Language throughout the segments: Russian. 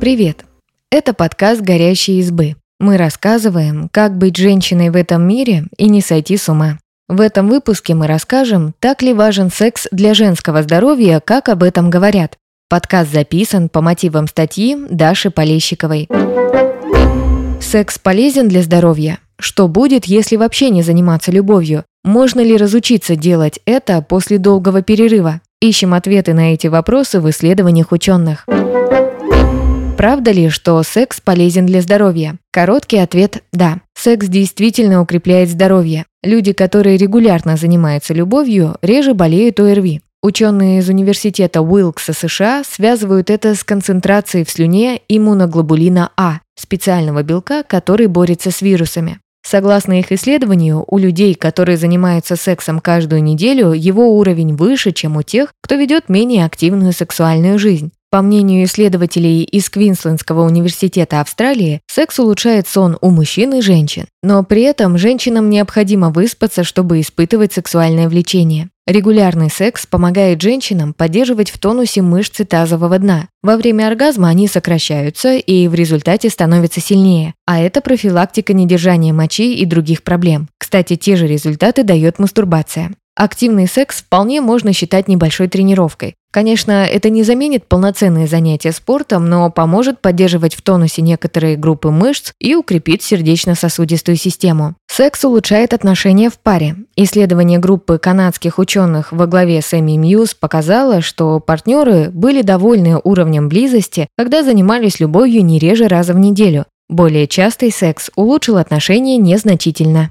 Привет! Это подкаст «Горящие избы». Мы рассказываем, как быть женщиной в этом мире и не сойти с ума. В этом выпуске мы расскажем, так ли важен секс для женского здоровья, как об этом говорят. Подкаст записан по мотивам статьи Даши Полещиковой. Секс полезен для здоровья? Что будет, если вообще не заниматься любовью? Можно ли разучиться делать это после долгого перерыва? Ищем ответы на эти вопросы в исследованиях ученых. Правда ли, что секс полезен для здоровья? Короткий ответ – да. Секс действительно укрепляет здоровье. Люди, которые регулярно занимаются любовью, реже болеют ОРВИ. Ученые из университета Уилкса США связывают это с концентрацией в слюне иммуноглобулина А, специального белка, который борется с вирусами. Согласно их исследованию, у людей, которые занимаются сексом каждую неделю, его уровень выше, чем у тех, кто ведет менее активную сексуальную жизнь. По мнению исследователей из Квинслендского университета Австралии, секс улучшает сон у мужчин и женщин. Но при этом женщинам необходимо выспаться, чтобы испытывать сексуальное влечение. Регулярный секс помогает женщинам поддерживать в тонусе мышцы тазового дна. Во время оргазма они сокращаются и в результате становятся сильнее, а это профилактика недержания мочи и других проблем. Кстати, те же результаты дает мастурбация. Активный секс вполне можно считать небольшой тренировкой. Конечно, это не заменит полноценные занятия спортом, но поможет поддерживать в тонусе некоторые группы мышц и укрепит сердечно-сосудистую систему. Секс улучшает отношения в паре. Исследование группы канадских ученых во главе с Эми Мьюз показало, что партнеры были довольны уровнем близости, когда занимались любовью не реже раза в неделю. Более частый секс улучшил отношения незначительно.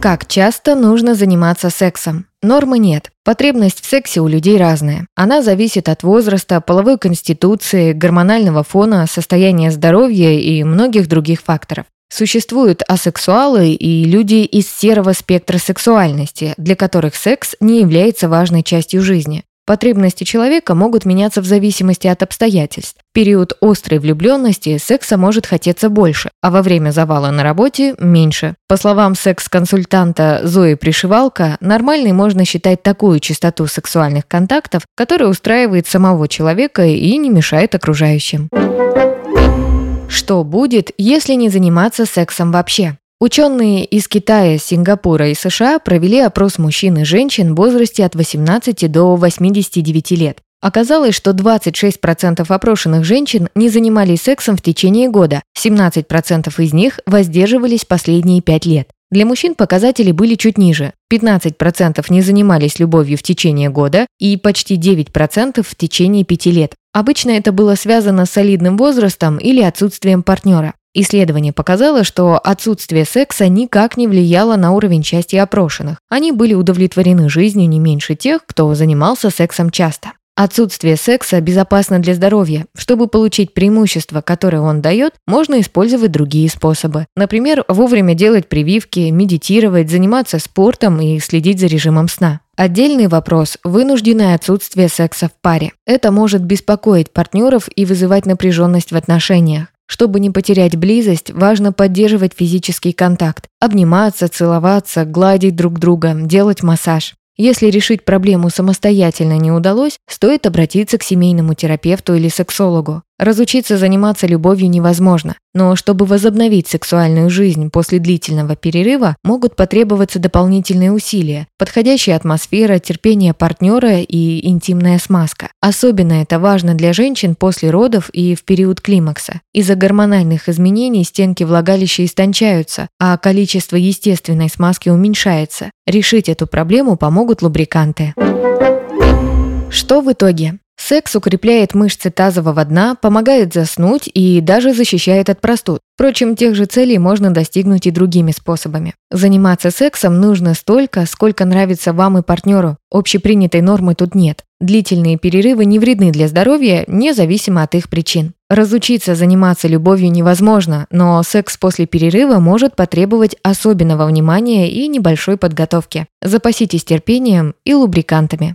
Как часто нужно заниматься сексом? Нормы нет. Потребность в сексе у людей разная. Она зависит от возраста, половой конституции, гормонального фона, состояния здоровья и многих других факторов. Существуют асексуалы и люди из серого спектра сексуальности, для которых секс не является важной частью жизни. Потребности человека могут меняться в зависимости от обстоятельств. В период острой влюбленности секса может хотеться больше, а во время завала на работе – меньше. По словам секс-консультанта Зои Пришивалка, нормальной можно считать такую частоту сексуальных контактов, которая устраивает самого человека и не мешает окружающим. Что будет, если не заниматься сексом вообще? Ученые из Китая, Сингапура и США провели опрос мужчин и женщин в возрасте от 18 до 89 лет. Оказалось, что 26% опрошенных женщин не занимались сексом в течение года, 17% из них воздерживались последние 5 лет. Для мужчин показатели были чуть ниже. 15% не занимались любовью в течение года и почти 9% в течение 5 лет. Обычно это было связано с солидным возрастом или отсутствием партнера. Исследование показало, что отсутствие секса никак не влияло на уровень счастья опрошенных. Они были удовлетворены жизнью не меньше тех, кто занимался сексом часто. Отсутствие секса безопасно для здоровья. Чтобы получить преимущество, которое он дает, можно использовать другие способы. Например, вовремя делать прививки, медитировать, заниматься спортом и следить за режимом сна. Отдельный вопрос – вынужденное отсутствие секса в паре. Это может беспокоить партнеров и вызывать напряженность в отношениях. Чтобы не потерять близость, важно поддерживать физический контакт, обниматься, целоваться, гладить друг друга, делать массаж. Если решить проблему самостоятельно не удалось, стоит обратиться к семейному терапевту или сексологу. Разучиться заниматься любовью невозможно, но чтобы возобновить сексуальную жизнь после длительного перерыва, могут потребоваться дополнительные усилия, подходящая атмосфера, терпение партнера и интимная смазка. Особенно это важно для женщин после родов и в период климакса. Из-за гормональных изменений стенки влагалища истончаются, а количество естественной смазки уменьшается. Решить эту проблему помогут лубриканты. Что в итоге? Секс укрепляет мышцы тазового дна, помогает заснуть и даже защищает от простуд. Впрочем, тех же целей можно достигнуть и другими способами. Заниматься сексом нужно столько, сколько нравится вам и партнеру. Общепринятой нормы тут нет. Длительные перерывы не вредны для здоровья, независимо от их причин. Разучиться заниматься любовью невозможно, но секс после перерыва может потребовать особенного внимания и небольшой подготовки. Запаситесь терпением и лубрикантами.